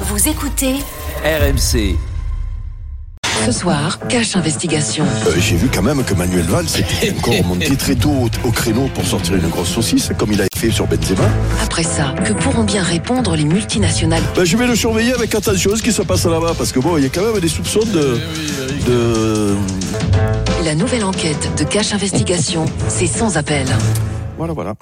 Vous écoutez RMC. Ce soir, cache investigation. Euh, J'ai vu quand même que Manuel Valls était encore remonté très tôt au, au créneau pour sortir une grosse saucisse, comme il a fait sur Benzema. Après ça, que pourront bien répondre les multinationales Ben, je vais le surveiller avec attention ce qui se passe là-bas, parce que bon, il y a quand même des soupçons de. de... La nouvelle enquête de cache investigation, c'est sans appel. Voilà, voilà.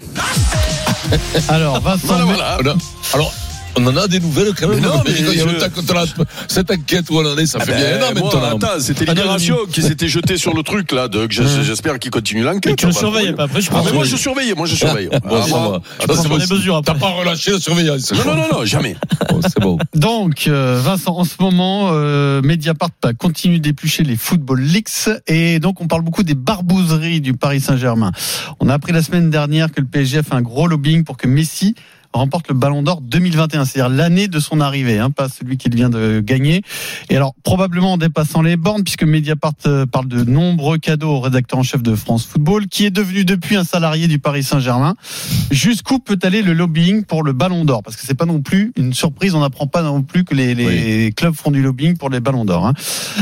Alors, Vincent, Voilà, voilà. Alors, on en a des nouvelles quand même. Mais non, mais il y a je- le temps qu'on a cette enquête où on en est, ça Ah fait ben, bien un an maintenant. attends, c'était Libération qui s'était jeté sur le truc là, donc je- j'espère qu'il continue l'enquête. mais tu le surveilles pas. Après, je Ah, mais moi je sur surveillais, moi je surveille. Bon, Ah, moi- prends sur bon. mesures T'as pas relâché la surveillance. Non, non, non, non, jamais. Bon, c'est bon. Donc, euh, Vincent, en ce moment, euh, Mediapart continue d'éplucher les Football Leaks et donc on parle beaucoup des barbouzeries du Paris Saint-Germain. On a appris la semaine dernière que le PSG a fait un gros lobbying pour que Messi remporte le Ballon d'Or 2021, c'est-à-dire l'année de son arrivée, hein, pas celui qu'il vient de gagner. Et alors, probablement en dépassant les bornes, puisque Mediapart euh, parle de nombreux cadeaux au rédacteur en chef de France Football, qui est devenu depuis un salarié du Paris Saint-Germain. Jusqu'où peut aller le lobbying pour le Ballon d'Or? Parce que c'est pas non plus une surprise, on n'apprend pas non plus que les, les clubs font du lobbying pour les Ballons d'Or. Hein.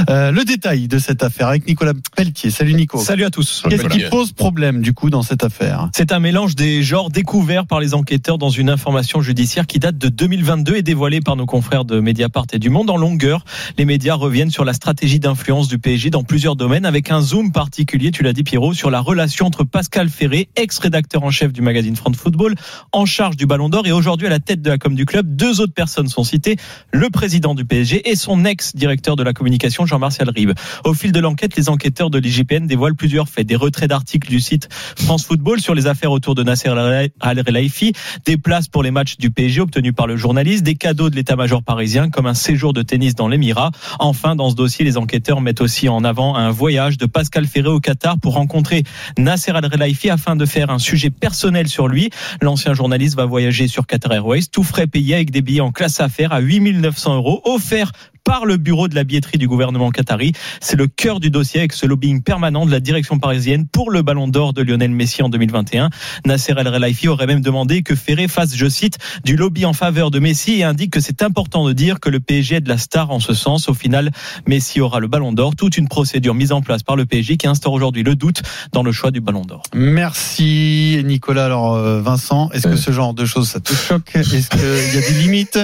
Euh, le détail de cette affaire avec Nicolas Pelletier. Salut Nico. Salut à tous. Qu'est-ce qui pose problème du coup dans cette affaire? C'est un mélange des genres découverts par les enquêteurs dans une information judiciaire qui date de 2022 et dévoilée par nos confrères de Mediapart et du Monde en longueur. Les médias reviennent sur la stratégie d'influence du PSG dans plusieurs domaines avec un zoom particulier, tu l'as dit Pierrot, sur la relation entre Pascal Ferré, ex-rédacteur en chef du magazine France Football, en charge du Ballon d'Or et aujourd'hui à la tête de la com du club. Deux autres personnes sont citées, le président du PSG et son ex-directeur de la communication Jean-Martial Ribe. Au fil de l'enquête, les enquêteurs de l'IGPN dévoilent plusieurs faits, des retraits d'articles du site France Football sur les affaires autour de Nasser Al-Relaifi, des places pour les matchs du PSG obtenus par le journaliste, des cadeaux de l'état-major parisien comme un séjour de tennis dans l'Émirat. Enfin, dans ce dossier, les enquêteurs mettent aussi en avant un voyage de Pascal Ferré au Qatar pour rencontrer Nasser Al-Relaifi afin de faire un sujet personnel sur lui. L'ancien journaliste va voyager sur Qatar Airways, tout frais payé avec des billets en classe affaires à 8900 euros offerts par le bureau de la billetterie du gouvernement qatari. C'est le cœur du dossier avec ce lobbying permanent de la direction parisienne pour le ballon d'or de Lionel Messi en 2021. Nasser El Relaifi aurait même demandé que Ferré fasse, je cite, du lobby en faveur de Messi et indique que c'est important de dire que le PSG est de la star en ce sens. Au final, Messi aura le ballon d'or. Toute une procédure mise en place par le PSG qui instaure aujourd'hui le doute dans le choix du ballon d'or. Merci Nicolas. Alors euh, Vincent, est-ce que Ouais. ce genre de choses ça te choque? Est-ce qu'il y a des limites?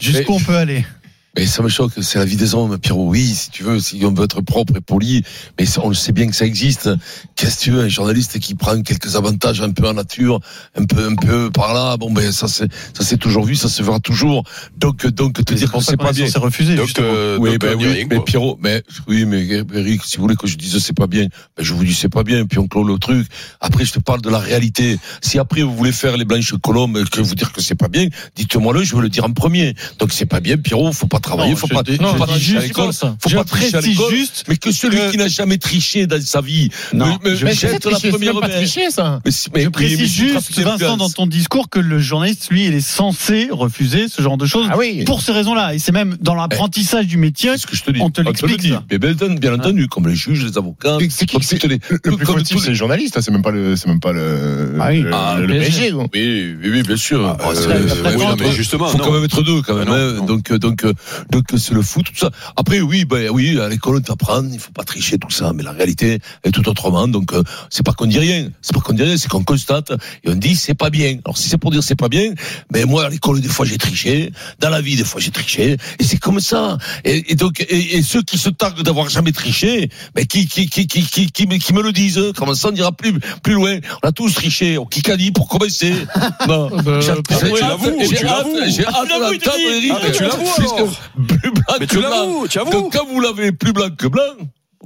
Jusqu'où on peut aller? Mais ça me choque, c'est la vie des hommes, Pierrot. Oui, si tu veux, si on veut être propre et poli, mais on le sait bien que ça existe. Qu'est-ce que tu veux, un journaliste qui prend quelques avantages un peu en nature, un peu, un peu par là, bon ben ça c'est, ça c'est toujours vu, ça se verra toujours. Donc, donc te dire que c'est pas bien. C'est refusé. Donc, justement. euh, oui, donc, ben dit oui, rien, mais. Pierrot, mais oui, mais Eric, si vous voulez que je dise c'est pas bien, ben je vous dis c'est pas bien, puis on clôt le truc. Après, je te parle de la réalité. Si après vous voulez faire les blanches colombes, et que vous dire que c'est pas bien, dites-moi le, je veux le dire en premier. Donc c'est pas bien, Pierrot, faut pas travailler, Non, faut pas, non, pas juste ça. faut pas tricher à précise l'école. juste mais que celui qui n'a jamais triché dans sa vie, Non, me, me je- jette la première ça. Mais, Je mais- précise mais juste, Vincent, dans ton discours, que le journaliste, lui, il est censé refuser ce genre de choses Ah oui. pour ces raisons-là. Et c'est même dans l'apprentissage du métier. C'est ce que je te dis. On te l'explique. Mais bien, entendu, bien entendu, comme les juges, les avocats. C'est- qui- comme c'est- toutes les- Le plus fautif, c'est les- le journaliste, hein, c'est même pas le, c'est même pas le, Ah oui. le, Ah, PSG. quoi. Oui, oui, oui, bien sûr. Euh, justement, faut quand même être deux, quand même. Hein. Donc, euh, donc, donc, c'est le foot, tout ça. Après, oui, ben, oui, à l'école, on t'apprend, il faut pas tricher, tout ça. Mais la réalité est tout autrement. Donc, euh, c'est pas qu'on dit rien. C'est pas qu'on dit rien, c'est qu'on constate et on dit c'est pas bien. Alors, si c'est pour dire c'est pas bien, mais moi, à l'école, des fois, j'ai triché. Dans la vie, des fois, j'ai triché. Et c'est comme ça. Et, et donc, et, et ceux qui se targuent d'avoir jamais triché, mais qui, qui, qui, qui, qui, qui, me- qui me le disent, comment ça, on ira plus, plus loin. On a tous triché. On Kikadi pour commencer. Non. J'ai hâte- tu j'ai l'avoues, hâte- tu j'ai hâte- l'avoues. J'ai hâte l'avoues, il te d'entendre dit. Eric. Ah, tu l'avoues. Plus blanc Mais que tu blanc. Donc, quand vous l'avez plus blanc que blanc,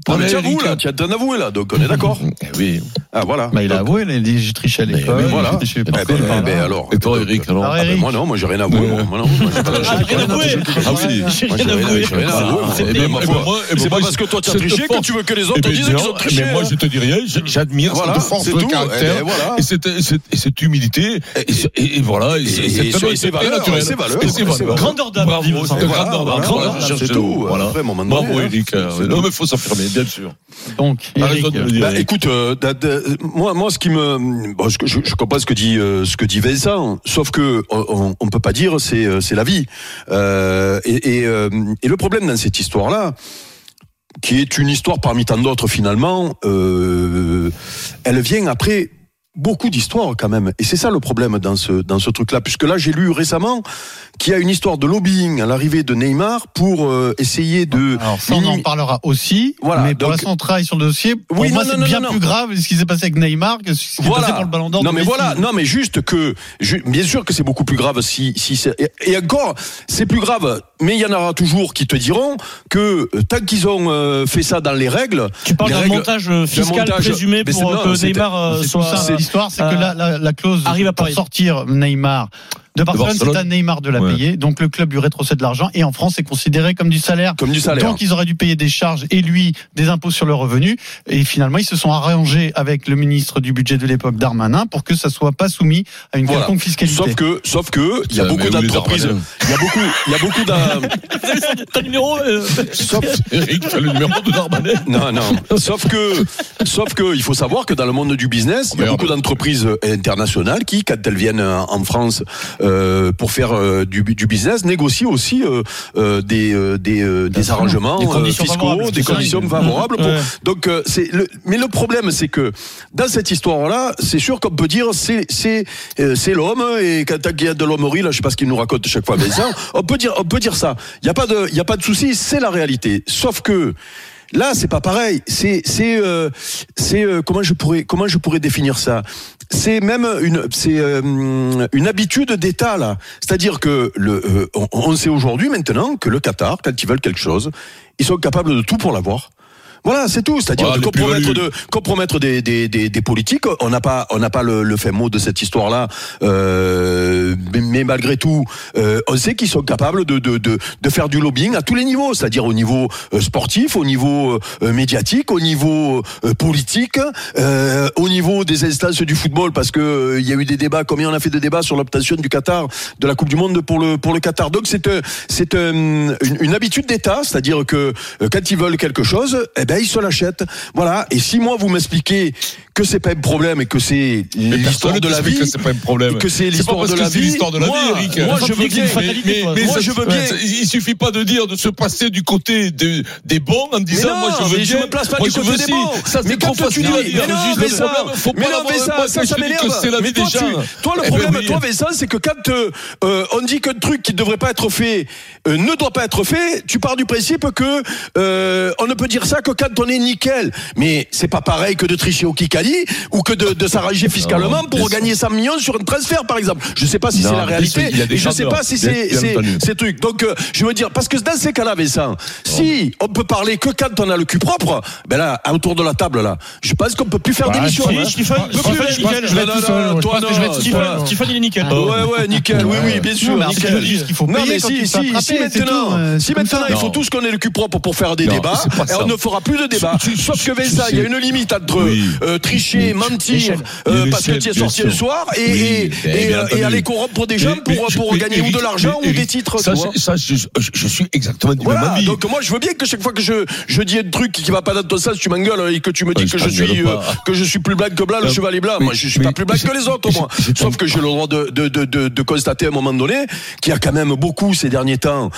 Ah, mais prenez tu avoues Eric. là, tu as t'en avoué là, donc on est d'accord. Eh oui. Ah voilà. Bah, il a avoué, il a dit j'ai triché à Mais l'école. oui, voilà. Eh ben, eh ben, alors. Et toi, donc, Eric, alors Ah, ben, moi non, moi j'ai rien avoué. moi. Moi, non, j'ai rien avoué. j'ai- Ah oui. J'ai Rien avoué. j'ai rien avoué. moi. Moi, C'est pas parce que toi tu as triché que tu veux que les autres te disent qu'ils ont triché. Mais moi, hein. je te dis rien. J'admire cette force de caractère. Et cette, et cette, et cette humilité. Et, voilà. Et, c'est- valeurs. Grandeur d'âme, Bravo, grandeur d'âme. c'est tout. donné, Bravo, Eric. Non, mais faut s'affirmer, bien sûr. Donc, T'as Eric, raison de le dire. Bah, écoute, euh, da- da- moi, moi, ce qui me, bon, je, je, je comprends ce que dit, euh, ce que dit Vincent, sauf que on, on peut pas dire c'est, euh, c'est la vie. Euh, et, et, euh, et le problème dans cette histoire-là, qui est une histoire parmi tant d'autres finalement, euh, elle vient après beaucoup d'histoires quand même. Et c'est ça le problème dans ce, dans ce truc-là. Puisque là, j'ai lu récemment qu'il y a une histoire de lobbying à l'arrivée de Neymar pour euh, essayer de... Alors ça, on en parlera aussi. Voilà, mais pour l'instant, on travaille sur le dossier. Pour Oui, moi, c'est bien non, plus non. grave ce qui s'est passé avec Neymar que ce qui s'est passé pour le Ballon d'Or. Non mais Messi. voilà, non mais juste que, ju- bien sûr que c'est beaucoup plus grave si, si et encore, c'est plus grave. Mais il y en aura toujours qui te diront que euh, tant qu'ils ont euh, fait ça dans les règles, Tu parles les d'un montage euh, fiscal montage- présumé pour non, que Neymar soit. L'histoire, c'est que la, la, la clause arrive à pour sortir Neymar de Barcelone, c'est Barcelone. à Neymar de la Ouais. payer. Donc le club lui rétrocède de l'argent et en France, c'est considéré comme du salaire. comme du salaire. Donc ils auraient dû payer des charges et lui des impôts sur le revenu. Et finalement, ils se sont arrangés avec le ministre du budget de l'époque, Darmanin, pour que ça soit pas soumis à une Voilà. quelconque fiscalité. Sauf que, sauf que, il y a Putain, beaucoup d'entreprises, il y a beaucoup, il y a beaucoup d'un, T'as numéro euh, sauf, Eric, tu as le numéro de Darmanin. Non, non. Sauf que, sauf que, il faut savoir que dans le monde du business, il y a beaucoup d'entreprises internationales qui, quand elles viennent euh, en France euh, pour faire euh, du, du business, négocient aussi euh, euh, des, euh, des, euh, des arrangements Des euh, conditions fiscaux, des ça, conditions favorables. pour- Ouais. Donc, euh, c'est le, mais le problème, c'est que dans cette histoire-là, c'est sûr qu'on peut dire c'est c'est euh, c'est l'homme et quand il y a de l'hommerie, là, je sais pas ce qu'il nous raconte chaque fois, Vincent. on peut dire on peut dire ça. Il y a pas de il y a pas de souci, c'est la réalité. Sauf que Là, c'est pas pareil. C'est c'est euh, c'est euh, comment je pourrais comment je pourrais définir ça? C'est même une c'est euh, une habitude d'État là. C'est-à-dire que le on, on sait aujourd'hui maintenant que le Qatar, quand ils veulent quelque chose, ils sont capables de tout pour l'avoir. Voilà, c'est tout. C'est-à-dire Voilà, de compromettre, de, compromettre des, des, des, des politiques. On n'a pas, on n'a pas le, le fin mot de cette histoire-là. Euh, mais, mais malgré tout, euh, on sait qu'ils sont capables de, de, de, de faire du lobbying à tous les niveaux, c'est-à-dire au niveau euh, sportif, au niveau médiatique, au niveau politique, euh, au niveau des instances du football, parce que il y a eu des débats. Combien on a fait de débats sur l'obtention du Qatar, de la Coupe du Monde pour le pour le Qatar. Donc c'est c'est une, une habitude d'État, c'est-à-dire que quand ils veulent quelque chose, eh ben ils se l'achètent. Voilà. Et si moi vous m'expliquez que c'est pas un problème et que c'est l'histoire de la vie, que c'est pas un problème. et que c'est l'histoire de la vie. l'histoire de la moi, vie, Eric. Moi, Faut je veux bien. Moi, je veux bien. Il suffit pas de dire, de se passer du côté de- des bons en disant, non, moi je veux mais je bien. me place pas moi, du je côté veux des si. bons. Ça Mais c'est trop facile non, mais ça- mais non, mais ça, ça, m'énerve. c'est la Mais vie des toi, tu- gens. toi, le Eh ben problème, toi, Vincent, c'est que quand euh, on dit qu'un truc qui ne devrait pas être fait euh, ne doit pas être fait, tu pars du principe que euh, on ne peut dire ça que quand on est nickel. Mais c'est pas pareil que de tricher au Kikali ou que de, de s'arranger fiscalement Non, pour gagner 100 millions sur un transfert, par exemple. Je sais pas si c'est la réalité. et je sais chanteurs. pas si c'est ces trucs. Donc, euh, je veux dire, parce que dans ces cas-là, Vincent, si on peut parler que quand on a le cul propre, ben là, autour de la table, là, je pense qu'on peut plus faire Bah, d'émission. je hein. Stéphane, je pense- que je vais être moi. Stéphane, il est nickel. Ouais, ouais, nickel, oui, oui, bien sûr. Non, mais si, si, si maintenant, euh, si maintenant il faut Non. tous qu'on ait le cul propre pour faire des Non, débats, ça. on ne fera plus de débats. Sauf que Vincent, il y a sais. une limite entre euh, tricher, mentir, euh, parce que tu es sorti le soir, et, euh, et aller corrompre des gens pour, gagner ou de l'argent ou des titres. Ça, je- ça, je, je- je suis exactement du même avis. donc moi je veux bien que chaque fois que je, je dis un truc qui va pas dans ton sens, tu m'engueules et que tu me dis que je suis euh, que je suis plus blanc que blanc, le Euh, chevalier blanc. mais- Moi je suis pas plus blanc que les autres, moi. Sauf que j'ai le droit de, de, de, de, de constater à un moment donné qu'il y a quand même beaucoup ces derniers temps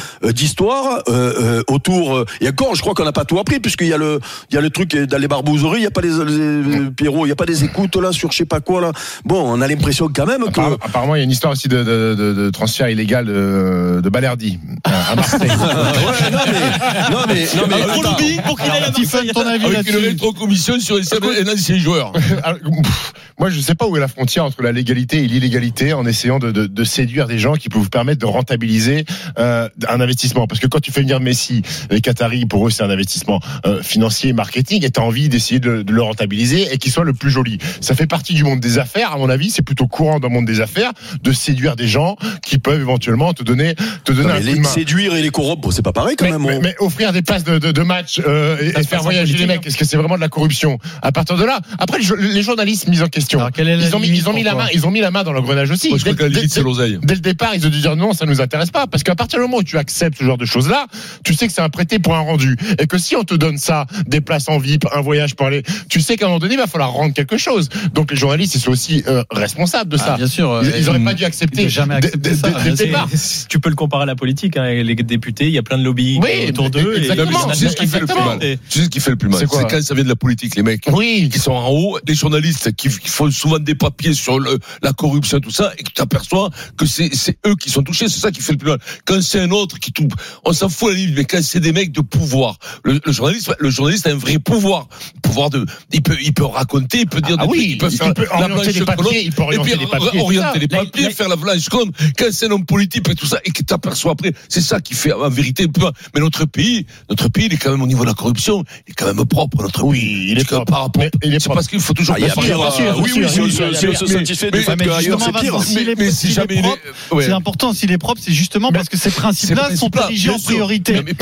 euh, autour. et encore, je crois qu'on n'a pas tout appris puisqu'il y a le il y a le truc dans les barbouzeries, il y a pas les, les- Pierrot, il y a pas des écoutes là sur je sais pas quoi là. Bon, on a l'impression quand même que Apparemment, apparemment, il y a une histoire aussi de, de, de, de transfert illégal de, de Balerdi à à Marseille. Ouais, non mais non mais non mais Un gros pour qu'il aille à Stéphane, Marseille. ton avis Avec une rétrocommission sur un ancien joueur. Alors, pff, Moi, je sais pas où est la frontière entre la légalité et l'illégalité en essayant de, de, de séduire des gens qui peuvent vous permettre de rentabiliser euh, un investissement. Parce que quand tu fais venir Messi, les Qataris, pour eux, c'est un investissement euh, financier, marketing, et tu as envie d'essayer de, de le rentabiliser et qu'il soit le plus joli. Ça fait partie du monde des affaires, à mon avis, c'est plutôt courant dans le monde des affaires de séduire des gens qui peuvent éventuellement te donner, te donner Non, un mais coup de les- main. séduire séduire et les corrompre, c'est pas pareil quand mais, même. mais- oh. mais offrir des places de, de, de match euh, et, faire voyager les mecs, hein. est-ce que c'est vraiment de la corruption? À partir de là, après les, jo- les journalistes mis en question, Alors, ils ont mis, ils ont mis la main, ils ont mis la main dans l'engrenage aussi. Moi, je Dès- crois que la limite, c'est dès- l'oseille. Dès le départ, ils ont dû dire non, ça nous intéresse pas, parce qu'à partir du moment où tu acceptes ce genre de choses-là, tu sais que c'est un prêté pour un rendu, et que si on te donne ça, des places en VIP, un voyage pour aller, tu sais qu'à un moment donné, il va falloir rendre quelque chose. Donc les journalistes, ils sont aussi euh, responsables de Ah, ça. bien sûr. euh, Ils, ils auraient pas dû ils accepter jamais accepté ça. dès- dès le C'est- départ. Tu peux le comparer à la politique. hein, les députés, il y a plein de lobbies Oui, autour d'eux. exactement. Sais ce qui fait le plus mal. Sais ce qui fait le plus mal. C'est quoi C'est quand ça vient de la politique, les mecs. Oui, qui sont en haut, les journalistes qui, font souvent des papiers sur le, la corruption, tout ça, et que tu t'aperçois que c'est c'est eux qui sont touchés, c'est ça qui fait le plus mal. Quand c'est un autre qui tout, on s'en fout à la limite, mais quand c'est des mecs de pouvoir, le, le journaliste, le journaliste a un vrai pouvoir, pouvoir de, il peut, il peut raconter, il peut dire Ah des oui, trucs, il peut il faire peut la blanche les papiers, il peut orienter puis les papiers, orienter les faire la blanche colonne. Quand c'est un homme politique et tout ça, et que t'aperçois après, c'est ça qui fait en vérité. Mais notre pays, notre pays, il est quand même au niveau de la corruption, il est quand même propre, notre Oui, pays. il est propre. Par rapport, il c'est parce qu'il faut toujours Ah, il y a comparer. pire, bien sûr, bien oui, oui, si on se- satisfait du fait qu'ailleurs c'est pire. Mais si jamais il. C'est important s'il est propre, c'est justement parce que ces principes-là sont érigés en priorité. Mais-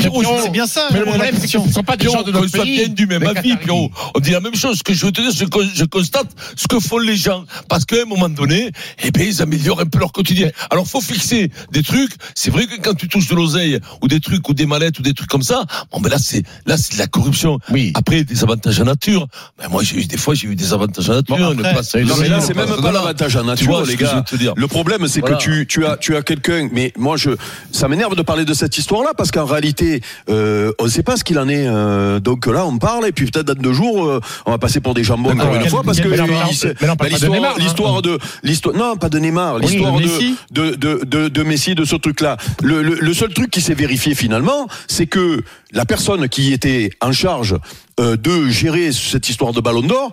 c'est bien ça. Mais le problème, c'est ce ne sont pas des gens de notre pays. bien du même les avis, Qataris. Pierrot. On dit la même chose. Ce que je veux te dire, je constate ce que font les gens. Parce qu'à un moment donné, eh ben, ils améliorent un peu leur quotidien. Alors, faut fixer des trucs. C'est vrai que quand tu touches de l'oseille, ou des trucs, ou des mallettes, ou des trucs comme ça, bon, ben là, c'est, là, c'est de la corruption. Oui. Après, des avantages en nature. Ben, moi, j'ai eu, des fois, j'ai eu des avantages en nature. Bon, après, place- Non, mais là, c'est même pas l'avantage en Tu nature, vois les gars. veux te dire. Le problème, c'est Voilà. que tu, tu as, tu as quelqu'un, mais moi, je, ça m'énerve de parler de cette histoire-là, parce qu'en réalité, euh, on ne sait pas ce qu'il en est. euh, donc là, on parle, et puis peut-être dans deux jours, euh, on va passer pour des jambons Encore une fois, parce que bah, l'histoire, hein. l'histoire de, l'histoire, non, pas de Neymar, l'histoire de de, Messi. de, de, de, de Messi, de ce truc-là. Le, le, le seul truc qui s'est vérifié finalement, c'est que la personne qui était en charge euh, de gérer cette histoire de Ballon d'Or,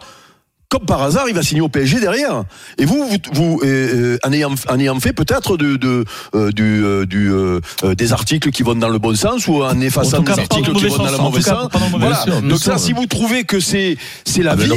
comme par hasard, il va signer au PSG derrière. Et vous, vous, vous, euh, euh, en, ayant, en ayant fait peut-être de, de, euh, du, euh, du, euh, des articles qui vont dans le bon sens ou en effaçant En des pas articles qui vont dans le mauvais sens. pas Voilà. Donc ça, si vous trouvez que c'est c'est la Ah, vie,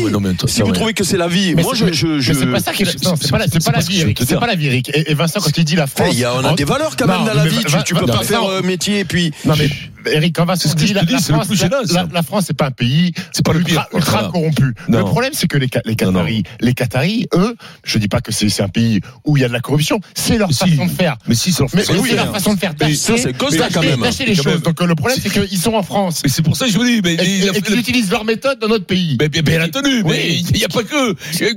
si vous trouvez que c'est la vie, Mais moi c'est- je, je, c'est pas ça qui est, non, c'est pas la, c'est pas la vie. C'est pas la vie, Eric. Et, Vincent, quand il dit la France. il y a, on a des valeurs quand même dans la vie. Tu, peux pas faire métier et puis. Non mais Eric, quand Vincent C'est ce que dit je la, la c'est le France, plus la, la- la France, c'est pas un pays, C'est pas le ultra, quoi. ultra corrompu. Non. Le problème, c'est que les, les Qataris, les Qataris, eux, je dis pas que c'est c'est un pays où il y a de la corruption, c'est leur Mais si. façon de faire. Mais si, ça leur oui, c'est c'est leur façon de faire. Mais ça, c'est constat quand même. Les Quand choses. même. Donc euh, le problème, c'est qu'ils sont en France. Mais c'est pour ça que je vous dis, mais Et, qu'ils le- utilisent leur méthode dans notre pays. Mais bien, entendu, mais il n'y a pas que. Ils c'est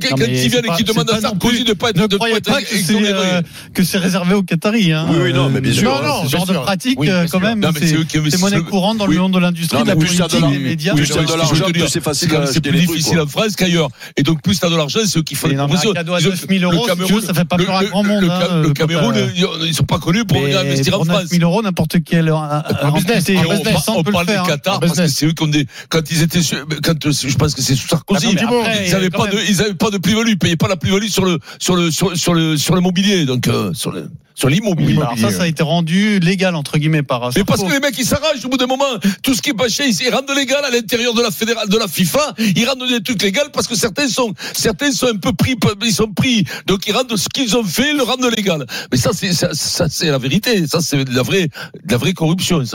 viennent et c'est demandent pas à Sarkozy de pas être de pas que c'est euh, que c'est réservé aux Qataris. Hein. Oui, oui, non, mais bien sûr. Non, non, ce genre de pratique, euh, quand même, c'est eux qui c'est c'est monnaie courante dans Oui. le monde de l'industrie, de la politique, des médias. plus t'as de l'argent, plus c'est facile C'est des plus difficile en France qu'ailleurs. Et donc, plus t'as de l'argent, c'est ceux qui font non, mais un cadeau à Le- 9 000 euros, ça fait pas peur à grand monde, le- hein, euh, Cameroun, papa. ils sont pas connus pour investir en pour 9 France. 000 euros, n'importe quel euh, Et on, parle des faire, hein. Qatar parce que c'est eux qui ont des. Quand ils étaient, quand euh, je pense que c'est sous Sarkozy, Ah, ils n'avaient pas de, même. ils avaient pas de plus-value, ils payaient pas la plus-value sur le, sur le, sur, le, sur le mobilier, donc euh, sur le, sur l'immobilier. Alors ça, ça a été rendu légal entre guillemets par. Mais parce que les mecs ils s'arrachent au bout d'un moment, tout ce qui est pas cher, ils ils rendent légal à l'intérieur de la fédérale, de la FIFA, ils rendent des trucs légaux parce que certains sont, certains sont un peu pris, ils sont pris, donc ils rendent ce qu'ils ont fait, ils le rendent légal. Mais ça c'est, ça, ça, c'est la vérité, ça c'est de la vraie, de la vraie corruption ça.